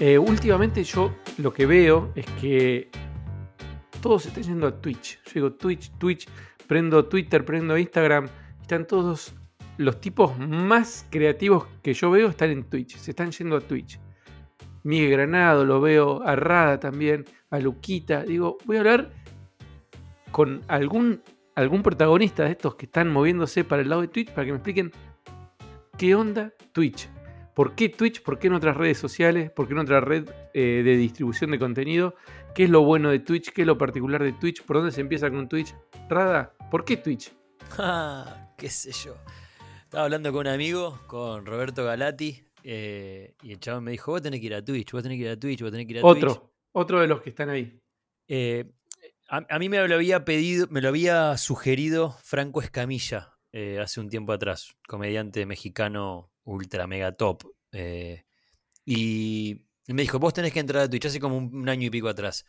Eh, últimamente yo lo que veo es que todos están yendo a Twitch. Yo digo Twitch, Twitch, prendo Twitter, prendo Instagram. Están todos los tipos más creativos que yo veo están en Twitch. Se están yendo a Twitch. Miguel Granado, lo veo, a Rada también, a Luquita. Digo, voy a hablar con algún, algún protagonista de estos que están moviéndose para el lado de Twitch para que me expliquen qué onda Twitch. ¿Por qué Twitch? ¿Por qué en otras redes sociales? ¿Por qué en otra red eh, de distribución de contenido? ¿Qué es lo bueno de Twitch? ¿Qué es lo particular de Twitch? ¿Por dónde se empieza con Twitch? Rada, ¿por qué Twitch? Ah, qué sé yo. Estaba hablando con un amigo, con Roberto Galati, eh, y el chabón me dijo, vos tenés que ir a Twitch, vos tenés que ir a Twitch, vos tenés que ir a Twitch. Otro, otro de los que están ahí. Eh, a, mí me lo había pedido, me lo había sugerido Franco Escamilla hace un tiempo atrás, comediante mexicano ultra mega top. Eh, y me dijo, vos tenés que entrar a Twitch hace como un, año y pico atrás.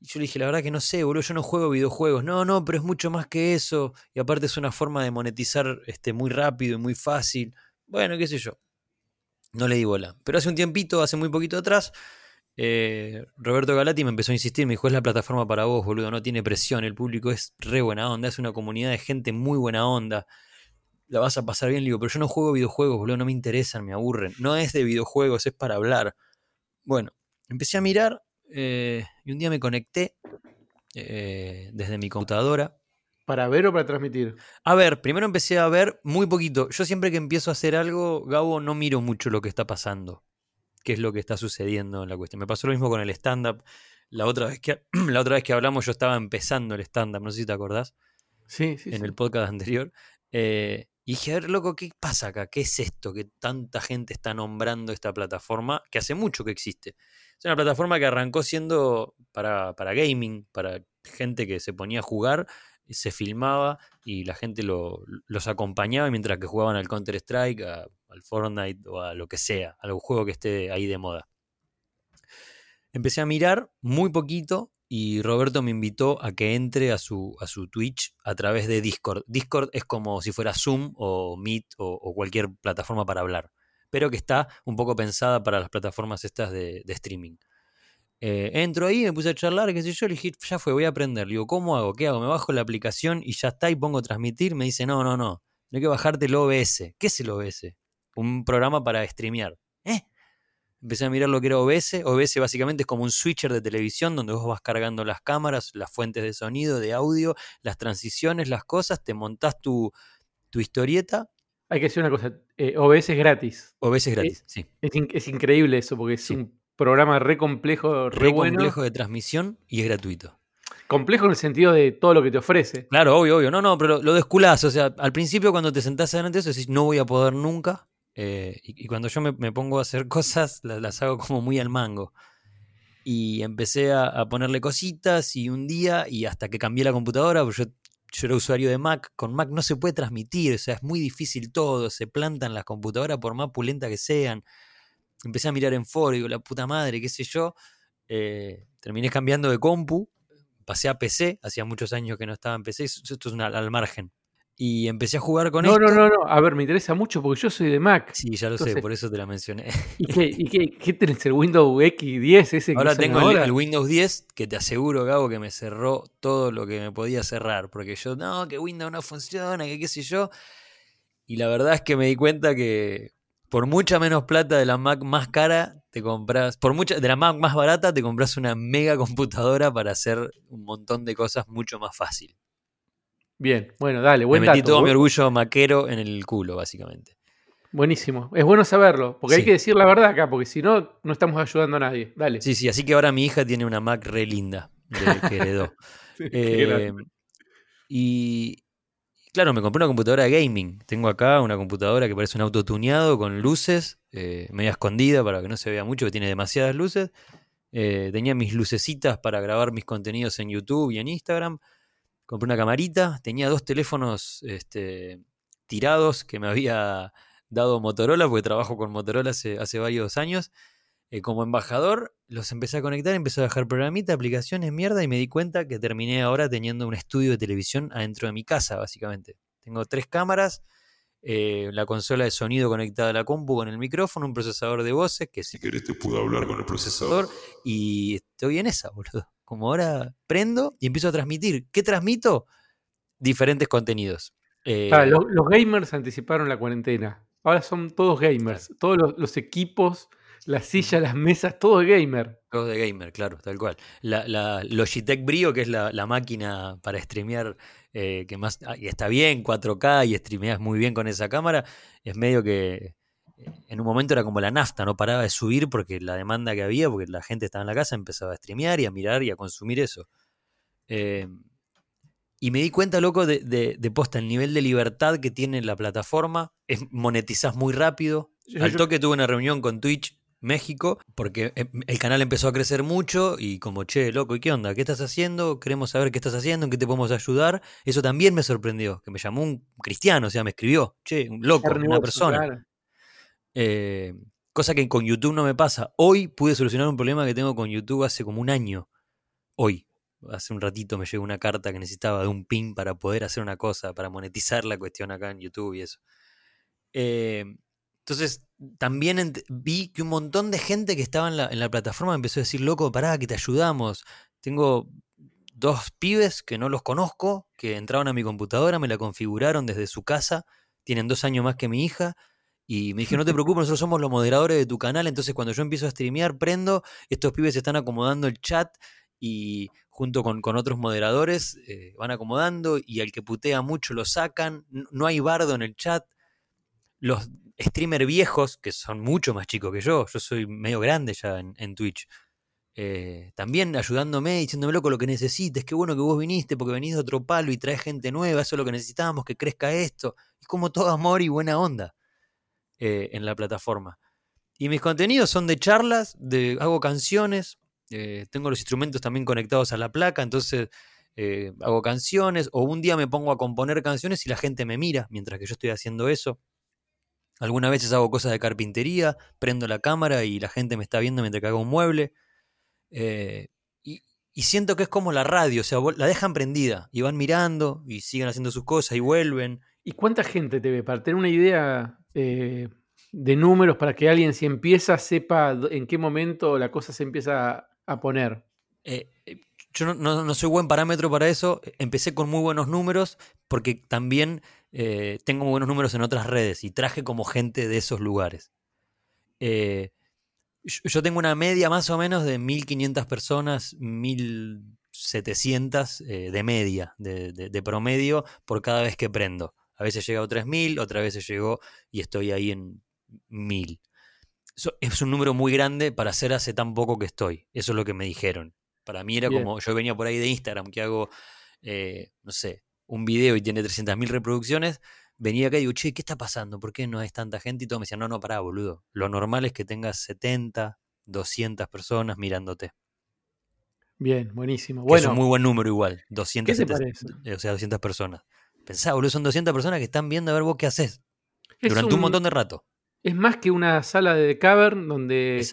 Y yo le dije, la verdad que no sé, boludo, yo no juego videojuegos. No, no, pero es mucho más que eso. Y aparte es una forma de monetizar este, muy rápido y muy fácil. Bueno, qué sé yo. No le di bola. Pero hace un tiempito, hace muy poquito atrás, eh, Roberto Galati me empezó a insistir, me dijo, es la plataforma para vos, boludo, no tiene presión, el público es re buena onda, es una comunidad de gente muy buena onda la vas a pasar bien. Le digo, pero yo no juego videojuegos, boludo, no me interesan, me aburren. No es de videojuegos, es para hablar. Bueno, empecé a mirar eh, y un día me conecté eh, desde mi computadora. ¿Para ver o para transmitir? A ver, primero empecé a ver muy poquito. Yo siempre que empiezo a hacer algo, Gabo, no miro mucho lo que está pasando. Qué es lo que está sucediendo en la cuestión. Me pasó lo mismo con el stand-up. La otra vez que, la otra vez que hablamos yo estaba empezando el stand-up, no sé si te acordás. Sí, sí. En el podcast anterior. Eh, y dije, a ver, loco, ¿qué pasa acá? ¿Qué es esto que tanta gente está nombrando esta plataforma que hace mucho que existe? Es una plataforma que arrancó siendo para, gaming, para gente que se ponía a jugar, se filmaba y la gente los acompañaba mientras que jugaban al Counter-Strike, al Fortnite o a lo que sea, algún juego que esté ahí de moda. Empecé a mirar muy poquito y Roberto me invitó a que entre a su, a su Twitch a través de Discord. Discord es como si fuera Zoom o Meet o, cualquier plataforma para hablar, pero que está un poco pensada para las plataformas estas de, streaming. Eh, entro ahí, me puse a charlar, qué sé yo, le dije, ya fue, voy a aprender. Digo, ¿cómo hago? ¿Qué hago? Me bajo la aplicación y ya está y pongo transmitir. Me dice, no, no, no, hay que bajarte el OBS. ¿Qué es el OBS? Un programa para streamear. ¿Eh? Empecé a mirar lo que era OBS. OBS básicamente es como un switcher de televisión donde vos vas cargando las cámaras, las fuentes de sonido, de audio, las transiciones, las cosas, te montás tu, historieta. Hay que decir una cosa, eh, OBS es gratis. OBS es gratis, sí. Es, increíble eso porque es un programa re complejo, re, complejo de transmisión y es gratuito. Complejo en el sentido de todo lo que te ofrece. Claro, obvio, obvio. No, no, pero lo desculás. O sea, al principio cuando te sentás adelante de eso decís, no voy a poder nunca. Eh, y, cuando yo me, pongo a hacer cosas, las, hago como muy al mango. Y empecé a, ponerle cositas y un día, y hasta que cambié la computadora, porque yo, era usuario de Mac, con Mac no se puede transmitir, o sea, es muy difícil todo, se plantan las computadoras por más pulenta que sean. Empecé a mirar en foro, digo, la puta madre, qué sé yo. Eh, terminé cambiando de compu, pasé a PC, hacía muchos años que no estaba en PC, esto es al margen y empecé a jugar con no, esto. No, no, no, a ver, me interesa mucho porque yo soy de Mac. Sí, ya lo sé, por eso te la mencioné. ¿Y qué, y qué, qué tenés el Windows X10 ese Ahora tengo El, Windows 10 que te aseguro, Gabo, que me cerró todo lo que me podía cerrar, porque yo, no, que Windows no funciona, que qué sé yo. Y la verdad es que me di cuenta que por mucha menos plata de la Mac más cara, te compras, por mucha, de la Mac más barata, te compras una mega computadora para hacer un montón de cosas mucho más fácil. Bien, bueno, dale, buen Me metí todo mi orgullo maquero en el culo, básicamente. Buenísimo. Es bueno saberlo, porque hay que decir la verdad acá, porque si no, no estamos ayudando a nadie. Dale. Sí, sí, así que ahora mi hija tiene una Mac re linda de que heredó. Eh, y claro, me compré una computadora de gaming. Tengo acá una computadora que parece un auto tuneado con luces, eh, media escondida para que no se vea mucho, que tiene demasiadas luces. Eh, tenía mis lucecitas para grabar mis contenidos en YouTube y en Instagram compré una camarita, tenía dos teléfonos este, tirados que me había dado Motorola, porque trabajo con Motorola hace, hace varios años. Eh, como embajador, los empecé a conectar, empecé a bajar programitas, aplicaciones, mierda, y me di cuenta que terminé ahora teniendo un estudio de televisión adentro de mi casa, básicamente. Tengo tres cámaras, eh, la consola de sonido conectada a la compu con el micrófono, un procesador de voces, que si querés te puedo hablar con el procesador, y estoy en esa, boludo. Como ahora prendo y empiezo a transmitir. ¿Qué transmito? Diferentes contenidos. Eh, los, gamers anticiparon la cuarentena. Ahora son todos gamers. Todos los, equipos, las sillas, las mesas, todo de gamer. Todo de gamer, claro, tal cual. La, la Logitech Brio, que es la, máquina para streamear, eh, que más ah, y está bien, 4K y streameas muy bien con esa cámara, es medio que en un momento era como la nafta, no paraba de subir porque la demanda que había, porque la gente estaba en la casa, empezaba a streamear y a mirar y a consumir eso. Eh, y me di cuenta, loco, de, de, posta el nivel de libertad que tiene la plataforma. Es, monetizás muy rápido. Al toque tuve una reunión con Twitch México, porque em, el canal empezó a crecer mucho y como, che, loco, ¿y qué onda? ¿Qué estás haciendo? Queremos saber qué estás haciendo, en qué te podemos ayudar. Eso también me sorprendió, que me llamó un cristiano, o sea, me escribió, che, un loco, una persona. Eh, cosa que con YouTube no me pasa. Hoy pude solucionar un problema que tengo con YouTube hace como un año. Hoy hace un ratito me llegó una carta que necesitaba de un pin para poder hacer una cosa, para monetizar la cuestión acá en YouTube y eso. Eh, entonces, también vi que un montón de gente que estaba en la, en la, plataforma empezó a decir, loco, pará, que te ayudamos. Tengo dos pibes que no los conozco, que entraron a mi computadora, me la configuraron desde su casa, tienen dos años más que mi hija, y me dije, no te preocupes, nosotros somos los moderadores de tu canal, entonces cuando yo empiezo a streamear, prendo, estos pibes están acomodando el chat y junto con, otros moderadores eh, van acomodando y al que putea mucho lo sacan, no hay bardo en el chat. Los streamers viejos, que son mucho más chicos que yo, yo soy medio grande ya en, Twitch, eh, también ayudándome, diciéndome loco lo que necesites, qué bueno que vos viniste porque venís de otro palo y traes gente nueva, eso es lo que necesitamos, que crezca esto. Es como todo amor y buena onda eh, en la plataforma. Y mis contenidos son de charlas, de, hago canciones, eh, tengo los instrumentos también conectados a la placa, entonces eh, hago canciones o un día me pongo a componer canciones y la gente me mira mientras que yo estoy haciendo eso. Algunas veces hago cosas de carpintería, prendo la cámara y la gente me está viendo mientras que hago un mueble. Eh, y, siento que es como la radio, o sea, la dejan prendida y van mirando y siguen haciendo sus cosas y vuelven. ¿Y cuánta gente te ve? Para tener una idea de números, para que alguien si empieza sepa en qué momento la cosa se empieza a poner? Eh, eh, yo no, soy buen parámetro para eso. Empecé con muy buenos números porque también eh, tengo muy buenos números en otras redes y traje como gente de esos lugares. yo tengo una media más o menos de 1500 personas, 1700 de media, de, promedio por cada vez que prendo. A veces llega a 3000, otras veces llegó y estoy ahí en 1000 es un número muy grande para hacer hace tan poco que estoy. Eso es lo que me dijeron. Para mí era como, yo venía por ahí de Instagram, que hago, eh, no sé, un video y tiene 300.000 reproducciones, venía acá y digo, che, ¿qué está pasando? ¿Por qué no hay tanta gente? Y todos me decían, no, no, pará, boludo. Lo normal es que tengas 70, 200 personas mirándote. Bien, buenísimo. Bueno, es un muy buen número igual, 200, o sea, 200 personas. Pensá, boludo, son 200 personas que están viendo a ver vos qué haces. durante un montón de rato. Es más que una sala de cavern donde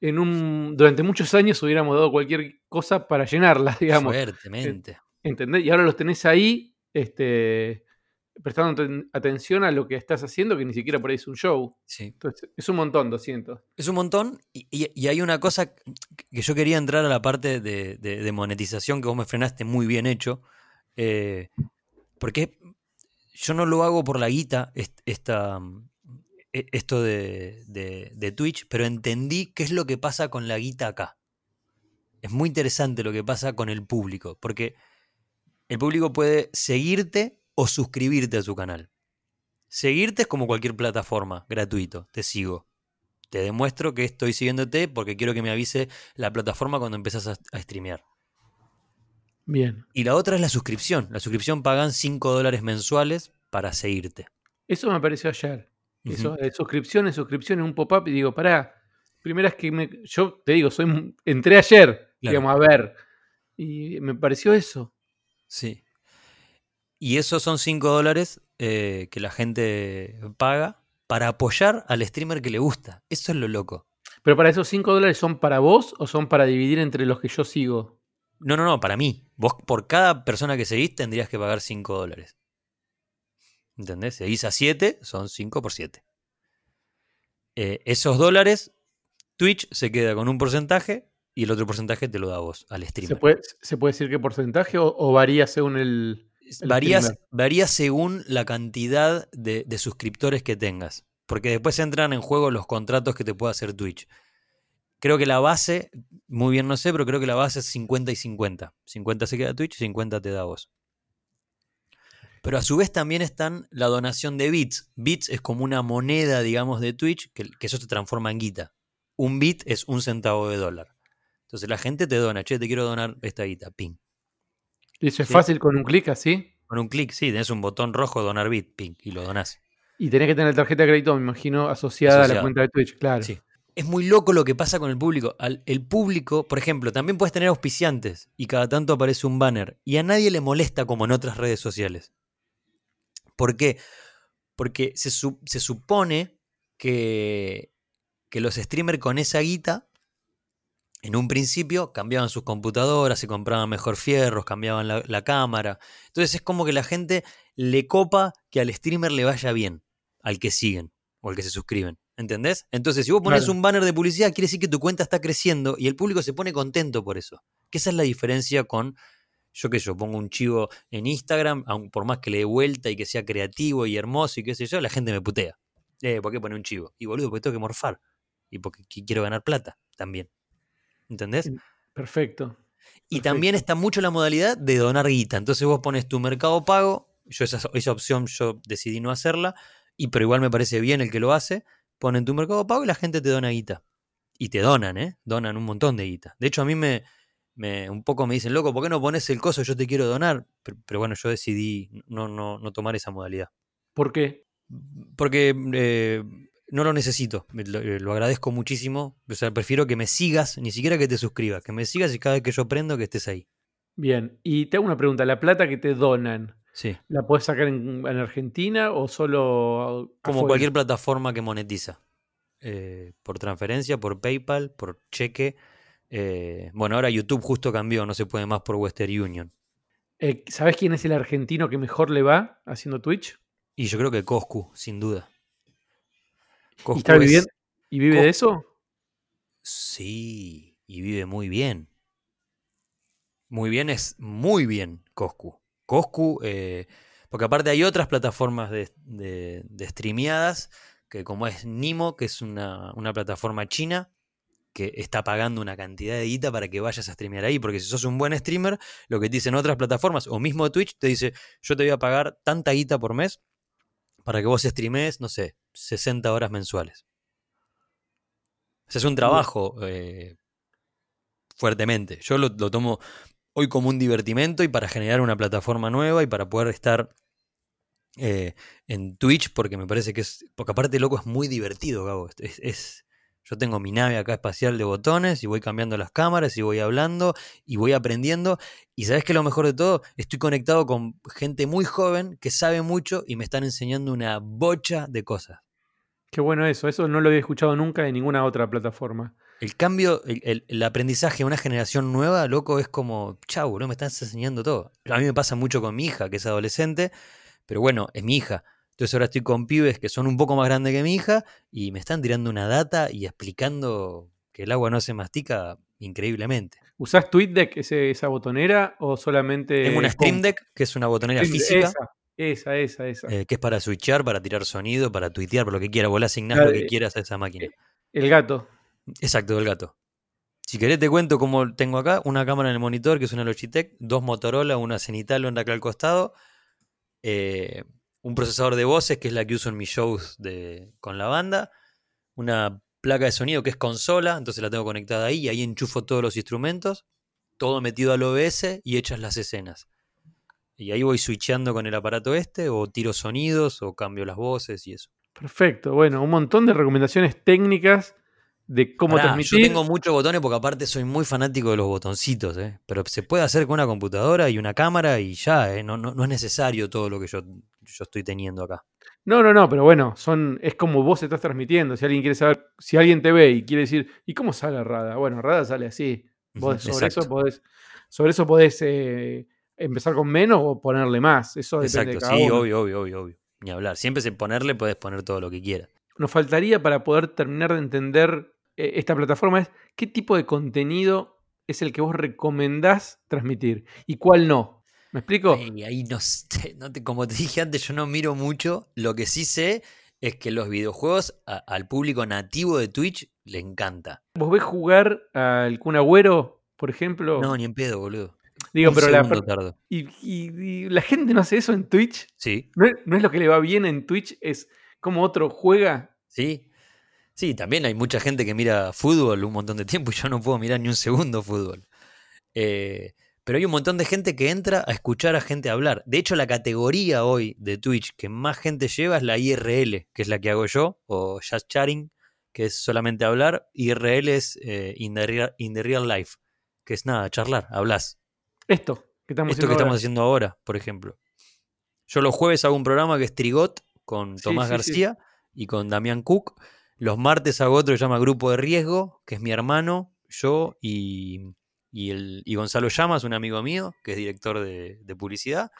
En un, durante muchos años hubiéramos dado cualquier cosa para llenarla, digamos. Fuertemente. ¿Entendés? Y ahora los tenés ahí este, prestando atención a lo que estás haciendo, que ni siquiera por ahí es un show. Sí. Entonces, es un montón, 200. Es un montón, y, hay una cosa que yo quería entrar a la parte de, monetización que vos me frenaste muy bien hecho, eh, porque yo no lo hago por la guita, esta, e, esto de, Twitch, pero entendí qué es lo que pasa con la guita acá. Es muy interesante lo que pasa con el público, porque el público puede seguirte o suscribirte a su canal. Seguirte es como cualquier plataforma, gratuito, te sigo. Te demuestro que estoy siguiéndote porque quiero que me avise la plataforma cuando empezás a, a streamear. Bien. Y la otra es la suscripción. La suscripción pagan 5 dólares mensuales para seguirte. Eso me apareció ayer. Eso, de suscripciones, suscripciones, un pop-up y digo, pará, primera es que me, yo te digo, soy, entré ayer, digamos, a ver, y me pareció eso. Sí. Y esos son 5 dólares eh, que la gente paga para apoyar al streamer que le gusta. Eso es lo loco. Pero para esos 5 dólares son para vos o son para dividir entre los que yo sigo? No, no, no, para mí. Vos por cada persona que seguís tendrías que pagar 5 dólares. ¿Entendés? Se divisa 7, son 5 por 7. Eh, esos dólares, Twitch se queda con un porcentaje y el otro porcentaje te lo da vos al streamer. ¿Se puede, ¿se puede decir qué porcentaje o, o varía según el, el Varía, varía según la cantidad de, de suscriptores que tengas. Porque después entran en juego los contratos que te puede hacer Twitch. Creo que la base, muy bien no sé, pero creo que la base es 50 y 50. 50 se queda Twitch, 50 te da vos. Pero a su vez también están la donación de bits. Bits es como una moneda, digamos, de Twitch, que, que eso se transforma en guita. Un bit es un centavo de dólar. Entonces la gente te dona, che, te quiero donar esta guita, ping. Y eso es Sí. fácil con un clic así. Con un clic, sí, tenés un botón rojo, donar bit, ping, y lo donás. Y tenés que tener tarjeta de crédito, me imagino, asociada, a la Asociada. cuenta de Twitch, claro. Sí. Es muy loco lo que pasa con el público. El público, por ejemplo, también puedes tener auspiciantes y cada tanto aparece un banner y a nadie le molesta como en otras redes sociales. ¿Por qué? Porque se, su- se supone que, que los streamers con esa guita, en un principio, cambiaban sus computadoras, se compraban mejor fierros, cambiaban la, la cámara. Entonces es como que la gente le copa que al streamer le vaya bien, al que siguen o al que se suscriben. ¿Entendés? Entonces, si vos pones Claro. un banner de publicidad, quiere decir que tu cuenta está creciendo y el público se pone contento por eso. Que esa es la diferencia con, yo que yo, pongo un chivo en Instagram, aun por más que le dé vuelta y que sea creativo y hermoso y qué sé yo, la gente me putea. Eh, ¿por qué pone un chivo? Y boludo, porque tengo que morfar. Y porque qui- quiero ganar plata también. ¿Entendés? En- Perfecto. Y Perfecto. también está mucho la modalidad de donar guita. Entonces vos pones tu mercado pago. Yo esa, esa opción yo decidí no hacerla. Y pero igual me parece bien el que lo hace. Ponen tu mercado pago y la gente te dona guita. Y te donan, ¿eh? Donan un montón de guita. De hecho, a mí me, me un poco me dicen, loco, ¿por qué no pones el coso? Yo te quiero donar. Pero, pero bueno, yo decidí no, no, no tomar esa modalidad. ¿Por qué? Porque eh, no lo necesito. Lo, eh, lo agradezco muchísimo. O sea, prefiero que me sigas, ni siquiera que te suscribas. Que me sigas y cada vez que yo prendo que estés ahí. Bien. Y te hago una pregunta. ¿La plata que te donan, Sí. la puedes sacar en, en Argentina o solo Como afuera? cualquier plataforma que monetiza. Eh, por transferencia, por PayPal, por cheque. Eh, bueno, ahora YouTube justo cambió, no se puede más por Western Union. Eh, ¿Sabés quién es el argentino que mejor le va haciendo Twitch? Y yo creo que Coscu, sin duda. ¿Y está es- viviendo? ¿Y vive de eso? Sí, y vive muy bien. Muy bien es muy bien Coscu. Coscu, eh, porque aparte hay otras plataformas de, de, de streameadas, que como es Nimo, que es una, una plataforma china, que está pagando una cantidad de guita para que vayas a streamear ahí, porque si sos un buen streamer, lo que te dicen otras plataformas, o mismo Twitch, te dice, yo te voy a pagar tanta guita por mes para que vos streamees, no sé, 60 horas mensuales. O es un trabajo eh, fuertemente. Yo lo tomo hoy como un divertimento y para generar una plataforma nueva y para poder estar eh, en Twitch, porque me parece que es. Porque aparte, loco, es muy divertido, Gabo. Es, yo tengo mi nave acá espacial de botones y voy cambiando las cámaras y voy hablando y voy aprendiendo. Y sabes que lo mejor de todo, estoy conectado con gente muy joven que sabe mucho y me están enseñando una bocha de cosas. Qué bueno eso. Eso no lo había escuchado nunca de ninguna otra plataforma. El cambio, el, el- el aprendizaje de una generación nueva, loco, es como, chau, bro, me estás enseñando todo. A mí me pasa mucho con mi hija, que es adolescente, pero bueno, es mi hija. Entonces ahora estoy con pibes que son un poco más grandes que mi hija y me están tirando una data y explicando que el agua no se mastica increíblemente. ¿Usás TweetDeck, ese- esa botonera, o solamente. Tengo una Stream Deck, que es una botonera física, Esa, esa, esa. esa. eh, que es para switchar, para tirar sonido, para tuitear, por lo que quiera. Vos le asignás lo que eh, quieras a esa máquina. El gato. Exacto, del gato. Si querés te cuento cómo tengo acá una cámara en el monitor que es una Logitech, dos Motorola, una Cenital, una acá al costado, eh, un procesador de voces que es la que uso en mis shows de, con la banda, una placa de sonido que es consola, entonces la tengo conectada ahí y ahí enchufo todos los instrumentos, todo metido al OBS y hechas las escenas. Y ahí voy switchando con el aparato este, o tiro sonidos, o cambio las voces y eso. Perfecto. Bueno, un montón de recomendaciones técnicas de cómo transmitir. Yo tengo muchos botones porque aparte soy muy fanático de los botoncitos, ¿eh? pero se puede hacer con una computadora y una cámara y ya, ¿eh? no, no, no es necesario todo lo que yo, yo estoy teniendo acá. No, no, no, pero bueno, son, es como vos estás transmitiendo. Si alguien quiere saber, si alguien te ve y quiere decir, ¿y cómo sale Rada? Bueno, Rada sale así. Vos sobre exacto. eso podés, sobre eso podés eh, empezar con menos o ponerle más. Eso depende Exacto, de cada sí, uno. obvio, obvio, obvio, obvio. ni hablar. Siempre sin ponerle puedes poner todo lo que quieras. Nos faltaría para poder terminar de entender esta plataforma es qué tipo de contenido es el que vos recomendás transmitir y cuál no. ¿Me explico? Ay, ahí no, sé, no te- como te dije antes, yo no miro mucho. Lo que sí sé es que los videojuegos a- al público nativo de Twitch le encanta. ¿Vos ves jugar al Kun Agüero, por ejemplo? No, ni en pedo, boludo. Digo, Un pero la, segundo tardo. y, y- y la gente no hace eso en Twitch. Sí, ¿No es, no es lo que le va bien en Twitch? Es como otro juega. sí. Sí, también hay mucha gente que mira fútbol un montón de tiempo y yo no puedo mirar ni un segundo fútbol. Eh, pero hay un montón de gente que entra a escuchar a gente hablar. De hecho, la categoría hoy de Twitch que más gente lleva es la IRL, que es la que hago yo, o Just Chatting, que es solamente hablar. IRL es eh, in, the real, in the real life, que es nada, charlar, hablas. Esto que estamos Esto que haciendo estamos ahora. haciendo ahora, por ejemplo. Yo los jueves hago un programa que es Trigot con Tomás sí, sí. García y con Damián Cook. Los martes hago otro que se llama Grupo de Riesgo, que es mi hermano, yo y, y el, y Gonzalo Llamas, un amigo mío, que es director de, de publicidad.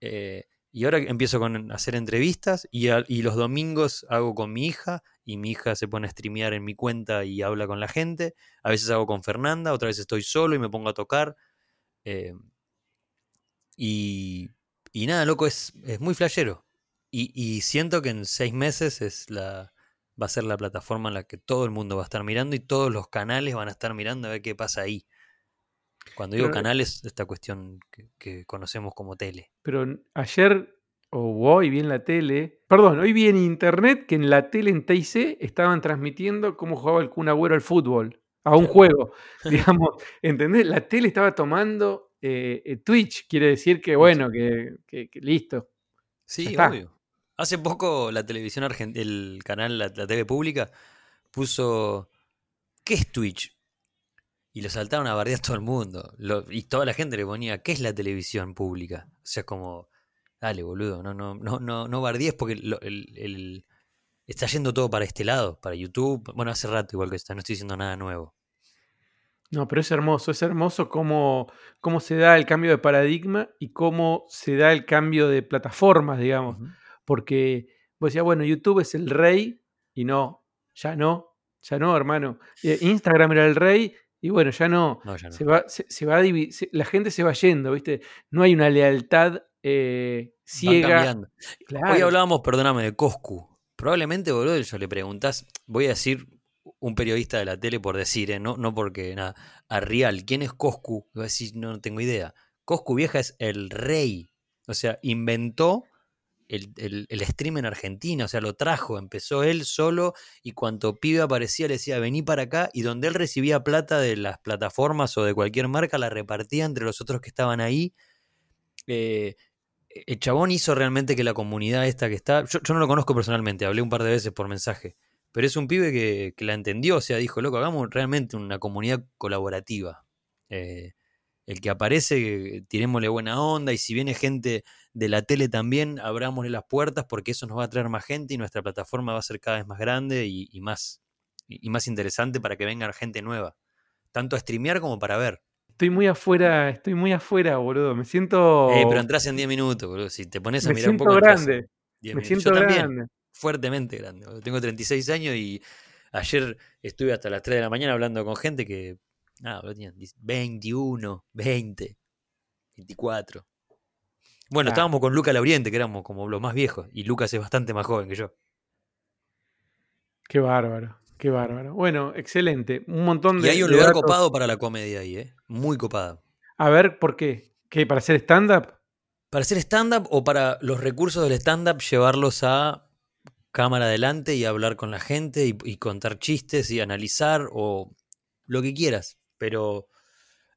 Eh, y ahora empiezo con hacer entrevistas y, y los domingos hago con mi hija y mi hija se pone a streamear en mi cuenta y habla con la gente. A veces hago con Fernanda, otra vez estoy solo y me pongo a tocar. Eh, y, y nada, loco, es, es muy flashero. Y, y siento que en seis meses es la, va a ser la plataforma en la que todo el mundo va a estar mirando y todos los canales van a estar mirando a ver qué pasa ahí. Cuando digo Pero- canales, esta cuestión que, que conocemos como tele. Pero ayer o hoy vi en la tele, perdón, hoy vi en internet que en la tele en TIC estaban transmitiendo cómo jugaba el Kun Agüero al fútbol, a un juego, digamos, ¿entendés? La tele estaba tomando eh, eh, Twitch, quiere decir que bueno, que, que- que listo. Sí, obvio. Hace poco la televisión argentina, el canal, la, la TV pública, puso ¿qué es Twitch? Y lo saltaron a bardear todo el mundo. Lo- y toda la gente le ponía, ¿qué es la televisión pública? O sea, como, dale, boludo, no, no, no, no, no bardees porque lo- el- el- está yendo todo para este lado, para YouTube. Bueno, hace rato igual que está, no estoy diciendo nada nuevo. No, pero es hermoso, es hermoso cómo, cómo se da el cambio de paradigma y cómo se da el cambio de plataformas, digamos. Porque vos decías, bueno, YouTube es el rey y no, ya no, ya no, hermano. Eh, Instagram era el rey y bueno, ya no. No, ya no. Se va, se, se va a divi- se- la gente se va yendo, ¿viste? No hay una lealtad eh, ciega. Hoy hablábamos, perdóname, de Coscu. Probablemente, boludo, yo le preguntás, voy a decir un periodista de la tele por decir, ¿eh? no, no porque nada, a Rial, ¿quién es Coscu? Y va a decir, no, no tengo idea. Coscu vieja es el rey. O sea, inventó el, el, stream en Argentina, o sea, lo trajo, empezó él solo y cuanto pibe aparecía le decía, vení para acá y donde él recibía plata de las plataformas o de cualquier marca, la repartía entre los otros que estaban ahí. Eh, el chabón hizo realmente que la comunidad esta que está, yo, yo no lo conozco personalmente, hablé un par de veces por mensaje, pero es un pibe que, que la entendió, o sea, dijo, loco, hagamos realmente una comunidad colaborativa. Eh, el que aparece, tirémosle buena onda y si viene gente de la tele también, abrámosle las puertas porque eso nos va a traer más gente y nuestra plataforma va a ser cada vez más grande y, y más, y, más interesante para que venga gente nueva, tanto a streamear como para ver. Estoy muy afuera, estoy muy afuera, boludo. Me siento. Eh, pero entras en 10 minutos, boludo. Si te pones a me mirar un poco. en grande. 10 Me siento Yo también, grande. fuertemente grande. boludo. Tengo 36 años y ayer estuve hasta las 3 de la mañana hablando con gente que. Nada, boludo, tenían 21, 20, 24. Bueno, Ah. estábamos con Luca Lauriente, que éramos como los más viejos. Y Lucas es bastante más joven que yo. Qué bárbaro, qué bárbaro. Bueno, excelente. Un montón Y de. hay un lugar datos. copado para la comedia ahí, ¿eh? Muy copado. A ver, ¿por qué? ¿Qué? ¿Para hacer stand-up? Para hacer stand-up o para los recursos del stand-up llevarlos a cámara adelante y hablar con la gente y, y contar chistes y analizar o lo que quieras. Pero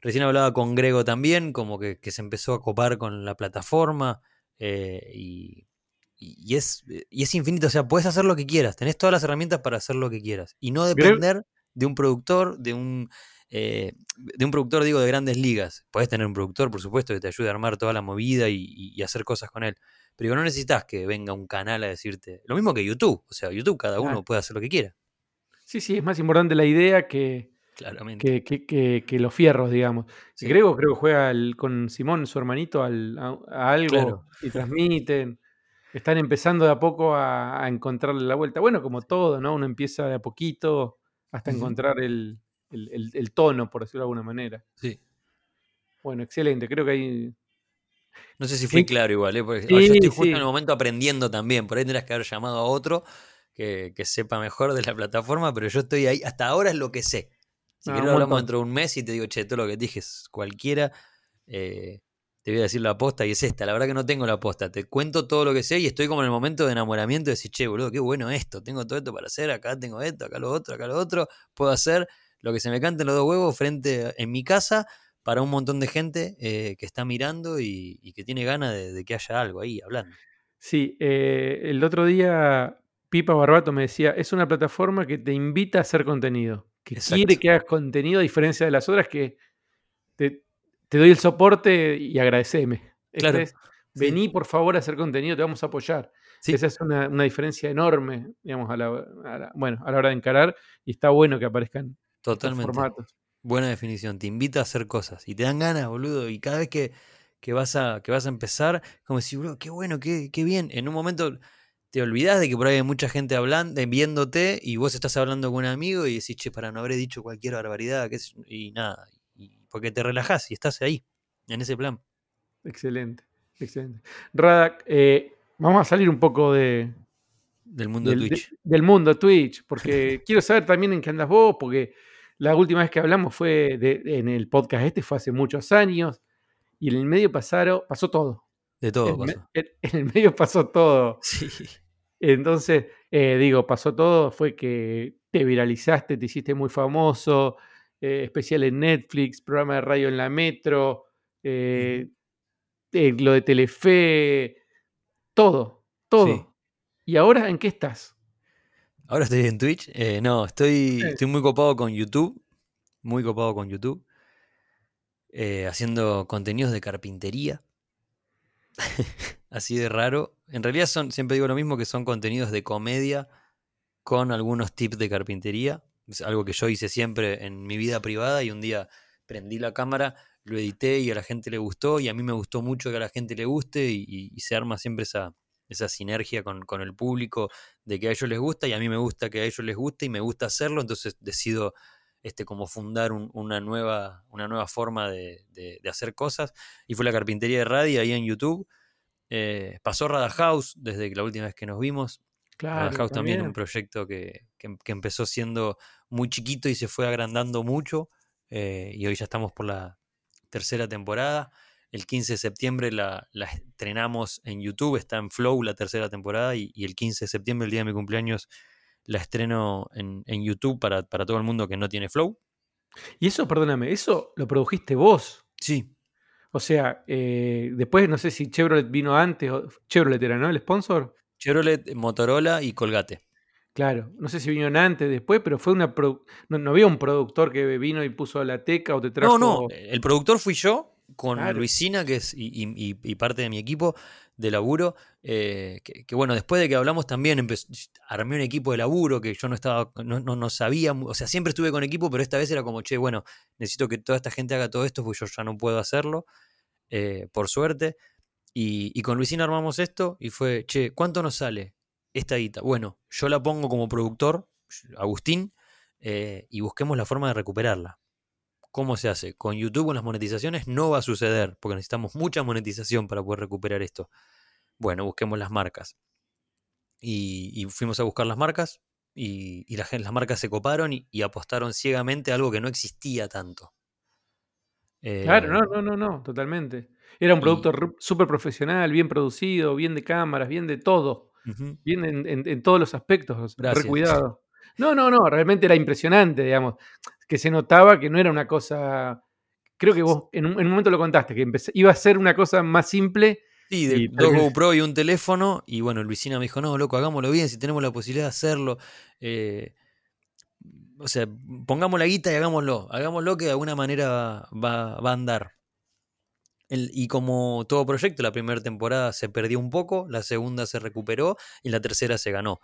recién hablaba con Grego también, como que, que se empezó a copar con la plataforma eh, y, y es, y es infinito. O sea, puedes hacer lo que quieras, tenés todas las herramientas para hacer lo que quieras y no depender de un productor, de un... eh, de un productor, digo, de grandes ligas. Podés tener un productor, por supuesto, que te ayude a armar toda la movida y, hacer cosas con él. Pero no necesitas que venga un canal a decirte. Lo mismo que YouTube. O sea, YouTube cada uno Claro. puede hacer lo que quiera. Sí, sí, es más importante la idea que, Claramente. que, que- que- que los fierros, digamos. Sí. Grego creo que juega con Simón, su hermanito, al- a, a algo Claro. y transmiten. están empezando de a poco a, a encontrarle la vuelta. Bueno, como todo, ¿no? Uno empieza de a poquito hasta encontrar el, el- el- el tono, por decirlo de alguna manera. Sí. Bueno, excelente. Creo que ahí. No sé si fui Sí. claro igual, ¿eh? porque Sí, yo estoy justo sí. en el momento aprendiendo también. Por ahí tendrás que haber llamado a otro que, que sepa mejor de la plataforma, pero yo estoy ahí. Hasta ahora es lo que sé. Si lo hablamos dentro de un mes y te digo, che, todo lo que dije es cualquiera. eh, te voy a decir la aposta y es esta. La verdad que no tengo la aposta. Te cuento todo lo que sé y estoy como en el momento de enamoramiento de decir, che, boludo, qué bueno esto. Tengo todo esto para hacer. Acá tengo esto, acá lo otro, acá lo otro. Puedo hacer lo que se me cante en los dos huevos frente en mi casa para un montón de gente eh, que está mirando y, y que tiene ganas de, de que haya algo ahí hablando. Sí, eh, el otro día Pipa Barbato me decía, es una plataforma que te invita a hacer contenido, que quiere Exacto. que hagas contenido a diferencia de las otras que te, te doy el soporte y agradeceme. Esta Claro. es, vení por favor a hacer contenido, te vamos a apoyar. Sí. Esa es una, una diferencia enorme, digamos, a la, a la- bueno, a la hora de encarar y está bueno que aparezcan estos Totalmente. formatos. Buena definición. Te invita a hacer cosas y te dan ganas, boludo. Y cada vez que, que vas, a, que vas a empezar, como decir, boludo, qué bueno, qué, qué bien. En un momento te olvidás de que por ahí hay mucha gente hablando, viéndote y vos estás hablando con un amigo y decís, che, para no habré dicho cualquier barbaridad, yo", y nada. Y porque te relajás y estás ahí, en ese plan. Excelente, excelente. Radak, eh, vamos a salir un poco de, Del mundo del, de Twitch. de- del mundo Twitch, porque quiero saber también en qué andas vos, porque la última vez que hablamos fue de- en el podcast este, fue hace muchos años, y en el medio pasaron, pasó todo. De todo En, pasó. en- en el medio pasó todo. Sí. Entonces, eh, digo, pasó todo, fue que te viralizaste, te hiciste muy famoso, eh, especial en Netflix, programa de radio en la Metro, eh, lo de Telefe, todo, todo. Sí. ¿Y ahora en qué estás? Ahora estoy en Twitch. No, estoy, estoy muy copado con YouTube. Muy copado con YouTube. haciendo contenidos de carpintería. Así de raro. En realidad son, siempre digo lo mismo, que son contenidos de comedia con algunos tips de carpintería. Es algo que yo hice siempre en mi vida privada y un día prendí la cámara, lo edité y a la gente le gustó y a mí me gustó mucho que a la gente le guste y, se arma siempre esa, esa sinergia con, con el público de que a ellos les gusta y a mí me gusta que a ellos les guste y me gusta hacerlo, entonces decido este, como fundar un- una, nueva, una nueva forma de, de- de hacer cosas y fue la carpintería de radio ahí en YouTube. Eh, pasó Rada House desde que la última vez que nos vimos. Rada Claro, House también un proyecto que, que- que empezó siendo muy chiquito y se fue agrandando mucho eh, y hoy ya estamos por la tercera temporada. El 15 de septiembre la, la estrenamos en YouTube, está en Flow la tercera temporada y, y el 15 de septiembre, el día de mi cumpleaños, la estreno en, en YouTube para, para todo el mundo que no tiene Flow. Y eso, perdóname, eso lo produjiste vos. Sí, O sea, eh, después no sé si Chevrolet vino antes, o Chevrolet era, ¿no? El sponsor. Chevrolet, Motorola y Colgate. Claro, no sé si vinieron antes, después, pero fue una. produ- No, no había un productor que vino y puso la teca o te trajo. No, no, el productor fui yo con Claro. Luisina, que es y- y- y parte de mi equipo de laburo, eh, que, bueno, después de que hablamos también armé un equipo de laburo que yo no estaba, no, no, no sabía, o sea, siempre estuve con equipo, pero esta vez era como, che, bueno, necesito que toda esta gente haga todo esto, porque yo ya no puedo hacerlo, eh, por suerte. Y, y con Luisina armamos esto y fue, che, ¿cuánto nos sale esta guita? Bueno, yo la pongo como productor, Agustín, eh, y busquemos la forma de recuperarla. ¿Cómo se hace? Con YouTube, con las monetizaciones, no va a suceder, porque necesitamos mucha monetización para poder recuperar esto. Bueno, busquemos las marcas. Y, y fuimos a buscar las marcas, y, y la gen- las marcas se coparon y, y apostaron ciegamente a algo que no existía tanto. Claro, no, Eh, no, no, no, totalmente. Era un producto súper profesional, bien producido, bien de cámaras, bien de todo. Bien en, en- en todos los aspectos, Gracias. recuidado. No, no, no, realmente era impresionante, digamos. Que se notaba que no era una cosa. Creo que vos en un, en un momento lo contaste, que empecé- iba a ser una cosa más simple. Sí, de y dos GoPro y un teléfono. Y bueno, Luisina me dijo, no, loco, hagámoslo bien, si tenemos la posibilidad de hacerlo. eh, o sea, pongamos la guita y hagámoslo. Hagámoslo que de alguna manera va, va a andar. El- y como todo proyecto, la primera temporada se perdió un poco, la segunda se recuperó y la tercera se ganó.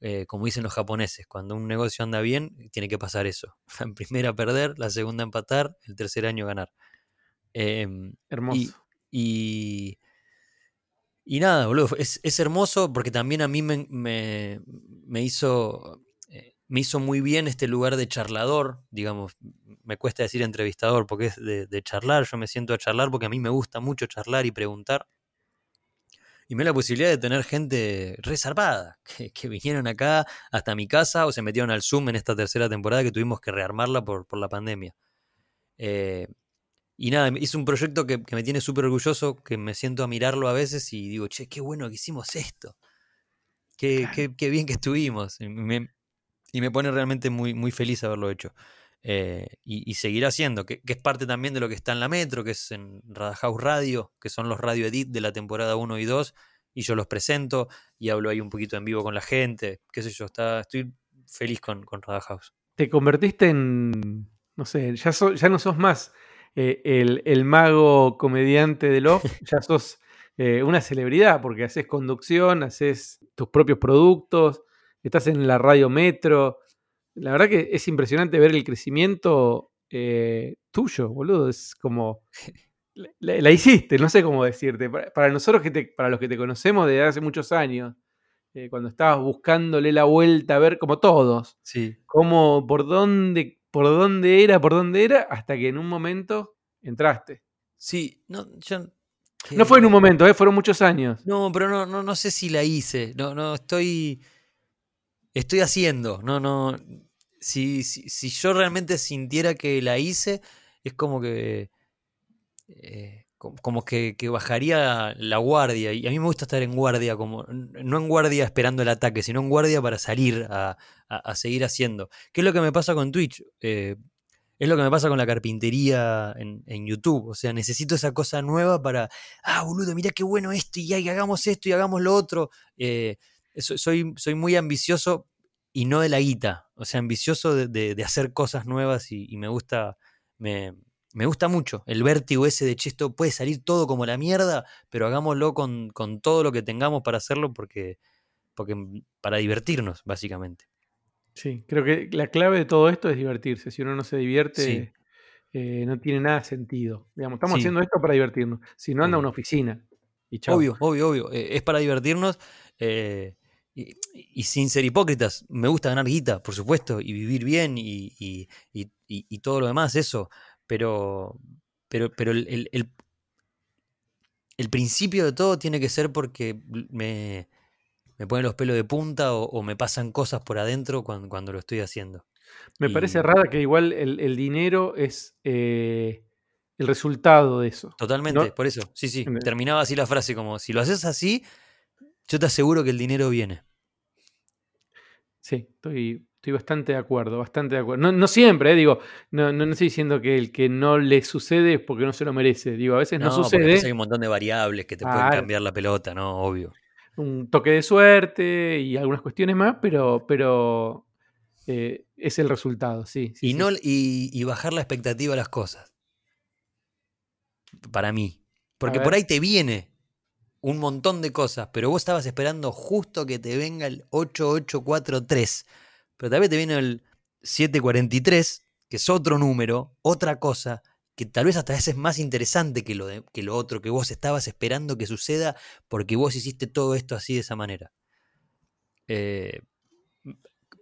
Eh, como dicen los japoneses, cuando un negocio anda bien, tiene que pasar eso. La primera perder, la segunda empatar, el tercer año ganar. Em, Hermoso. y, Y nada, boludo, es, es hermoso porque también a mí me, me, me hizo eh, me hizo muy bien este lugar de charlador, digamos, me cuesta decir entrevistador porque es de, de, charlar, yo me siento a charlar porque a mí me gusta mucho charlar y preguntar. Y me da la posibilidad de tener gente reservada, que, que, vinieron acá hasta mi casa o se metieron al Zoom en esta tercera temporada que tuvimos que rearmarla por, por la pandemia. Eh, y nada, es un proyecto que, que me tiene súper orgulloso, que me siento a mirarlo a veces y digo, che, qué bueno que hicimos esto. Qué, claro. qué, qué bien que estuvimos. Y me, y me, pone realmente muy, muy feliz haberlo hecho. Eh, y, y, seguir haciendo, que, que, es parte también de lo que está en la Metro, que es en House Radio, que son los radio edit de la temporada 1 y 2, y yo los presento y hablo ahí un poquito en vivo con la gente, qué sé yo, está, estoy feliz con, con. Te convertiste en, no sé, ya, so, ya no sos más eh, el, el, mago comediante de Love, ya sos eh, una celebridad, porque haces conducción, haces tus propios productos, estás en la radio Metro, la verdad que es impresionante ver el crecimiento eh, tuyo, boludo. Es como. La, la, hiciste, no sé cómo decirte. Para, para nosotros, que te, para los que te conocemos desde hace muchos años, eh, cuando estabas buscándole la vuelta a ver, como todos, sí. cómo, por dónde, por dónde era, por dónde era, hasta que en un momento entraste. Sí, no, yo. No fue en un momento, ¿eh? fueron muchos años. No, pero no, no, no sé si la hice. No, no, estoy. Estoy haciendo. No, no si, si, yo realmente sintiera que la hice, es como que. Eh, como que, bajaría la guardia. Y a mí me gusta estar en guardia, como no en guardia esperando el ataque, sino en guardia para salir a, a, seguir haciendo. ¿Qué es lo que me pasa con Twitch? Eh, es lo que me pasa con la carpintería en, en, YouTube. O sea, necesito esa cosa nueva para. Ah, boludo, mira qué bueno esto, y, y hagamos esto y hagamos lo otro. Eh, soy, soy muy ambicioso y no de la guita. O sea, ambicioso de, de, de hacer cosas nuevas y, y me gusta. Me, me, gusta mucho el vértigo ese de che, esto puede salir todo como la mierda, pero hagámoslo con, con todo lo que tengamos para hacerlo porque, porque para divertirnos, básicamente. Sí, creo que la clave de todo esto es divertirse. Si uno no se divierte, sí. eh, no tiene nada sentido. Digamos, estamos sí. haciendo esto para divertirnos. Si no, anda a una oficina. Y chau. Obvio, obvio, obvio. Eh, es para divertirnos. Eh, y, y, sin ser hipócritas, me gusta ganar guita, por supuesto, y vivir bien y, y, y todo lo demás, eso. Pero, pero, pero el, el, el, el, principio de todo tiene que ser porque me, me ponen los pelos de punta o, o, me pasan cosas por adentro cuando, cuando lo estoy haciendo. Me parece raro que igual el, el dinero es eh, el resultado de eso. Totalmente, ¿no? por eso. Sí, sí. Terminaba así la frase como, si lo haces así, yo te aseguro que el dinero viene. Sí, estoy, estoy bastante de acuerdo, bastante de acuerdo. No, no siempre, eh, digo, no, no, no, estoy diciendo que el que no le sucede es porque no se lo merece. Digo, a veces no, no sucede. Hay un montón de variables que te ah, pueden cambiar la pelota, ¿no? Obvio un toque de suerte y algunas cuestiones más, pero, pero eh, es el resultado, sí. sí y, sí. No, y, y, bajar la expectativa a las cosas. Para mí. Porque por ahí te viene un montón de cosas, pero vos estabas esperando justo que te venga el 8843. Pero tal vez te viene el 743, que es otro número, otra cosa, que tal vez hasta vez es más interesante que lo, de, que lo otro que vos estabas esperando que suceda porque vos hiciste todo esto así de esa manera. Eh,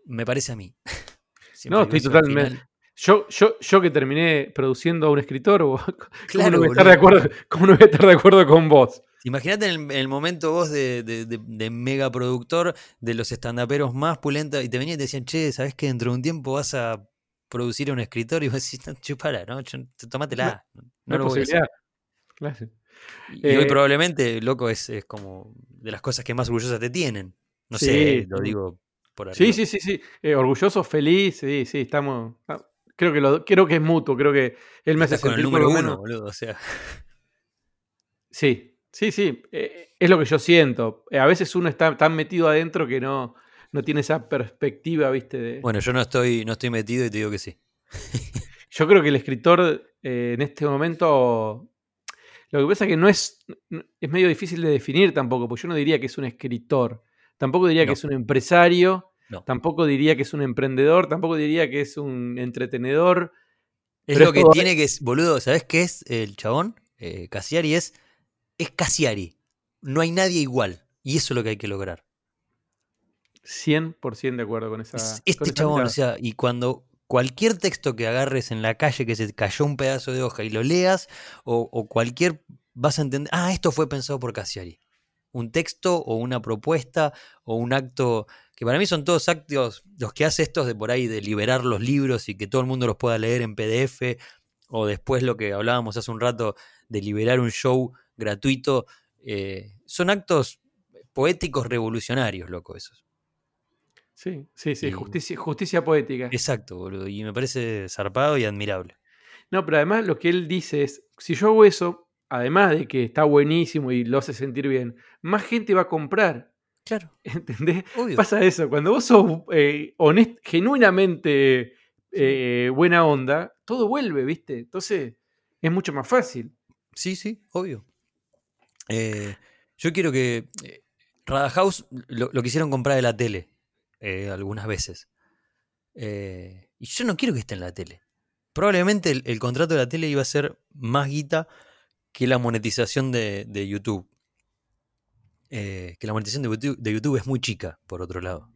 me parece a mí. no, estoy totalmente. Yo, yo, yo que terminé produciendo a un escritor, ¿cómo, claro, no voy a estar de acuerdo, ¿cómo no voy a estar de acuerdo con vos? Imagínate en el, en el, momento vos de, de, de, de mega productor, de los estandaperos más pulentos, y te venían y te decían, che, ¿sabes que dentro de un tiempo vas a producir a un escritor y vos decís, no, chupara, ¿no? Tómatela. No, no, no lo posibilidad. Claro. Y, eh, hoy probablemente, loco, es, es, como de las cosas que más orgullosas te tienen. No sí, sé, lo digo por arriba. Sí, sí, sí, sí. Eh, orgulloso, feliz, sí, sí, estamos. Ah, creo que lo, creo que es mutuo, creo que él me hace con sentir el número uno, boludo, o sea. Sí, sí, sí. Eh, es lo que yo siento. Eh, a veces uno está tan metido adentro que no, no tiene esa perspectiva, ¿viste? De... Bueno, yo no estoy, no estoy metido y te digo que sí. yo creo que el escritor eh, en este momento. Lo que pasa es que no es. Es medio difícil de definir tampoco, porque yo no diría que es un escritor. Tampoco diría no. que es un empresario. No. Tampoco diría que es un emprendedor. Tampoco diría que es un entretenedor. Es lo es que todo... tiene que es, boludo, ¿sabes qué es el chabón? Eh, Cassiari es. Es Cassiari. no hay nadie igual. Y eso es lo que hay que lograr. 100% de acuerdo con esa. Es- con Este esa chabón, mirada. o sea, y cuando cualquier texto que agarres en la calle que se cayó un pedazo de hoja y lo leas, o, o cualquier, vas a entender, ah, esto fue pensado por Cassiari. Un texto o una propuesta o un acto, que para mí son todos actos, los que hace estos de por ahí, de liberar los libros y que todo el mundo los pueda leer en PDF, o después lo que hablábamos hace un rato, de liberar un show gratuito, eh, son actos poéticos revolucionarios, loco, esos. Sí, sí, sí, Y- justicia, justicia poética. Exacto, boludo. Y me parece zarpado y admirable. No, pero además lo que él dice es, si yo hago eso, además de que está buenísimo y lo hace sentir bien, más gente va a comprar. Claro, ¿Entendés? obvio. Pasa eso, cuando vos sos eh, honest- genuinamente eh, buena onda, todo vuelve, ¿viste? Entonces es mucho más fácil. Sí, sí, obvio. Eh, yo quiero que. eh, Rada House lo, lo quisieron comprar de la tele eh, algunas veces. Eh, y yo no quiero que esté en la tele. Probablemente el, el contrato de la tele iba a ser más guita que la monetización de, de YouTube. Que la monetización de YouTube, de YouTube es muy chica, por otro lado.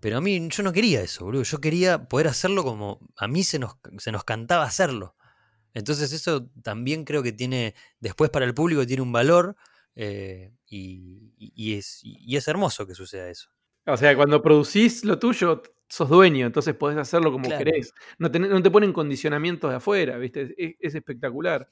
Pero a mí yo no quería eso, boludo. Yo quería poder hacerlo como a mí se nos, se nos cantaba hacerlo. Entonces eso también creo que tiene, después para el público tiene un valor eh, y, es, y es hermoso que suceda eso. O sea, cuando producís lo tuyo, sos dueño, entonces podés hacerlo como Claro. querés. No, te ponen condicionamientos de afuera, ¿viste? Es, es espectacular.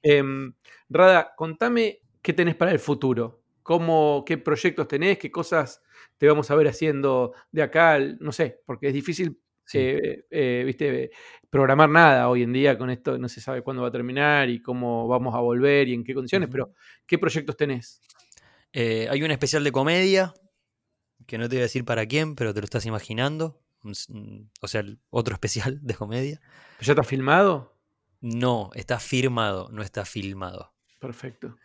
Em, Rada, contame qué tenés para el futuro. ¿Cómo, ¿Qué proyectos tenés? ¿Qué cosas te vamos a ver haciendo de acá? No sé, porque es difícil, Sí. eh, eh, ¿viste? programar nada hoy en día con esto. No se sabe cuándo va a terminar y cómo vamos a volver y en qué condiciones, pero ¿qué proyectos tenés? Eh, hay un especial de comedia, que no te voy a decir para quién, pero te lo estás imaginando. Un- O sea, otro especial de comedia. ¿Ya está filmado? No, está firmado, no está filmado. Perfecto.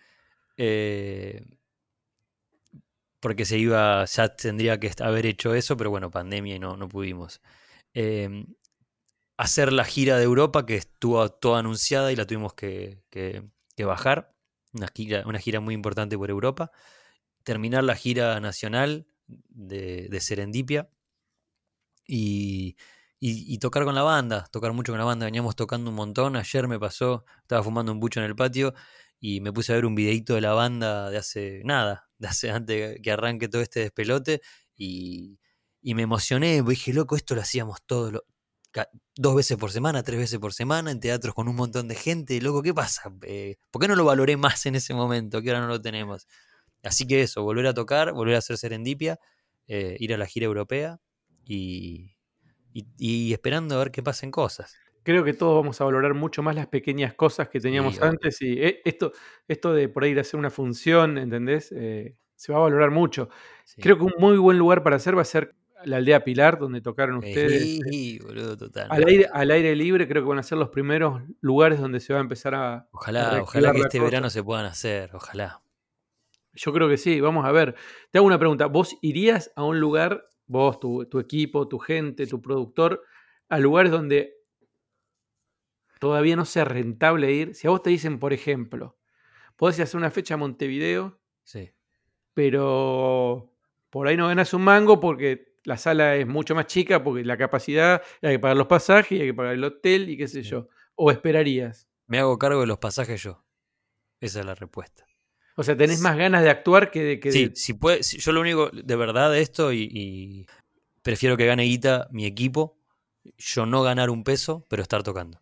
Eh, porque se iba, ya tendría que haber hecho eso, pero bueno, pandemia y no, no pudimos. Eh, hacer la gira de Europa, que estuvo toda anunciada y la tuvimos que, bajar. Una gira, una gira muy importante por Europa. Terminar la gira nacional de, Serendipia. Y tocar con la banda, tocar mucho con la banda. Veníamos tocando un montón. Ayer me pasó, estaba fumando un bucho en el patio y me puse a ver un videito de la banda de hace nada, de hace antes que arranque todo este despelote y, y me emocioné, dije, loco, esto lo hacíamos todos lo- dos veces por semana, tres veces por semana, en teatros con un montón de gente, loco, ¿qué pasa? Eh, ¿Por qué no lo valoré más en ese momento, que ahora no lo tenemos? Así que eso, volver a tocar, volver a hacer serendipia, eh, ir a la gira europea y, y- y esperando a ver qué pasen cosas. Creo que todos vamos a valorar mucho más las pequeñas cosas que teníamos Sí, antes y eh, esto, esto de por ahí ir a hacer una función, ¿entendés? Eh, se va a valorar mucho. Sí. Creo que un muy buen lugar para hacer va a ser la aldea Pilar, donde tocaron ustedes. Sí, boludo, total. Al aire, al aire libre creo que van a ser los primeros lugares donde se va a empezar a... Ojalá, ojalá que este cosa. verano se puedan hacer, ojalá. Yo creo que sí, vamos a ver. Te hago una pregunta. ¿Vos irías a un lugar, vos, tu, tu equipo, tu gente, tu productor, a lugares donde todavía no sea rentable ir? Si a vos te dicen, por ejemplo, podés hacer una fecha a Montevideo, Sí. pero por ahí no ganas un mango porque la sala es mucho más chica, porque la capacidad, hay que pagar los pasajes, hay que pagar el hotel y qué sé Sí. yo. ¿O esperarías? Me hago cargo de los pasajes yo. Esa es la respuesta. O sea, tenés Sí. más ganas de actuar que de... Que Sí, de- si puede, yo lo único de verdad de esto y, y prefiero que gane guita mi equipo, yo no ganar un peso, pero estar tocando.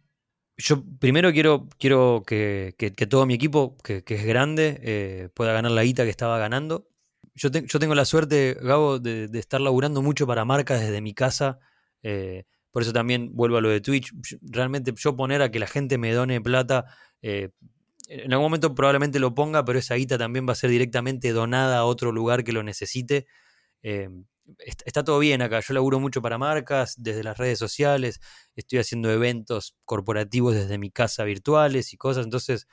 Yo primero quiero, quiero que, que- que todo mi equipo, que, que es grande, eh, pueda ganar la guita que estaba ganando. Yo, yo tengo la suerte, Gabo, de, estar laburando mucho para marcas desde mi casa. eh, por eso también vuelvo a lo de Twitch. Realmente yo poner a que la gente me done plata, eh, en algún momento probablemente lo ponga, pero esa guita también va a ser directamente donada a otro lugar que lo necesite. Eh, est- está todo bien acá. Yo laburo mucho para marcas, desde las redes sociales, estoy haciendo eventos corporativos desde mi casa virtuales y cosas. Entonces,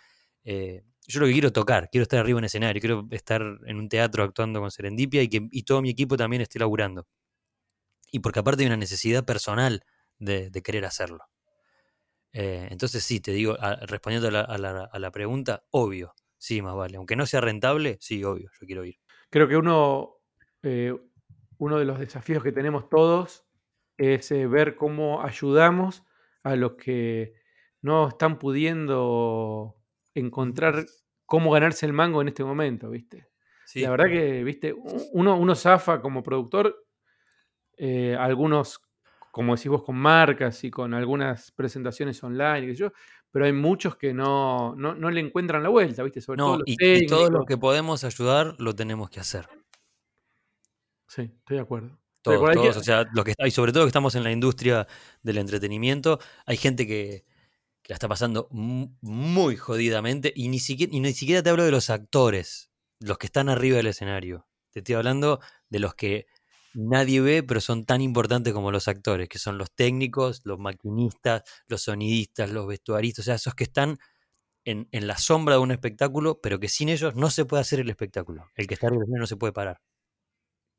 yo lo que quiero es tocar, quiero estar arriba en escenario, quiero estar en un teatro actuando con Serendipia y que y todo mi equipo también esté laburando. Y porque aparte hay una necesidad personal de, querer hacerlo. Eh, entonces sí, te digo, respondiendo a la pregunta, obvio, sí, más vale. Aunque no sea rentable, sí, obvio, yo quiero ir. Creo que uno, eh, uno de los desafíos que tenemos todos es eh, ver cómo ayudamos a los que no están pudiendo encontrar cómo ganarse el mango en este momento, ¿viste? Sí, La verdad que, ¿viste? Uno, uno zafa como productor, eh, algunos, como decís vos, con marcas y con algunas presentaciones online, qué sé yo, pero hay muchos que no, no, no le encuentran la vuelta, ¿viste? Sobre todo no, los y, y todos los que podemos ayudar lo tenemos que hacer. Sí, estoy de acuerdo. Todos, que- todos, o sea, los que, y sobre todo que estamos en la industria del entretenimiento, hay gente que, que la está pasando mu- muy jodidamente y ni, siquiera, y ni siquiera te hablo de los actores, los que están arriba del escenario. Te estoy hablando de los que nadie ve, pero son tan importantes como los actores, que son los técnicos, los maquinistas, los sonidistas, los vestuaristas, o sea, esos que están en, en la sombra de un espectáculo, pero que sin ellos no se puede hacer el espectáculo. El que está arriba del escenario no se puede parar.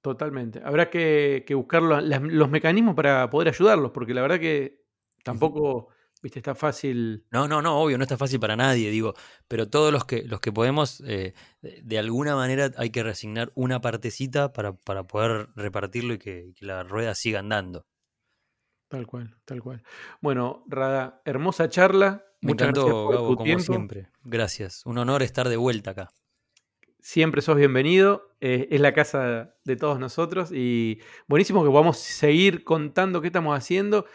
Totalmente. Habrá que, que buscar los mecanismos para poder ayudarlos, porque la verdad que tampoco, viste, está fácil. No, no, no, obvio, no está fácil para nadie, digo, pero todos los que, los que podemos, eh, de, alguna manera hay que resignar una partecita para, para poder repartirlo y que, la rueda siga andando. Tal cual, tal cual. Bueno, Rada, hermosa charla. Me Muchas gracias encantó, por Gabo, tu como tiempo. siempre. Gracias. Un honor estar de vuelta acá. Siempre sos bienvenido. eh, es la casa de todos nosotros y buenísimo que podamos seguir contando qué estamos haciendo,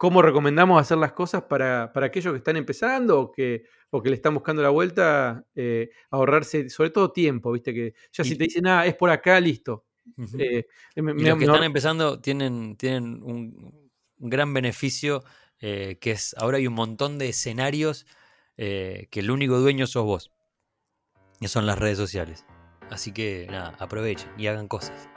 cómo recomendamos hacer las cosas para, para aquellos que están empezando o que, o que le están buscando la vuelta, eh, ahorrarse sobre todo tiempo, viste que ya si te dicen, ah, es por acá, listo. Eh, me- Y me- los que están empezando tienen, tienen un, un gran beneficio, eh, que es ahora hay un montón de escenarios eh, que el único dueño sos vos, que son las redes sociales. Así que nada, aprovechen y hagan cosas.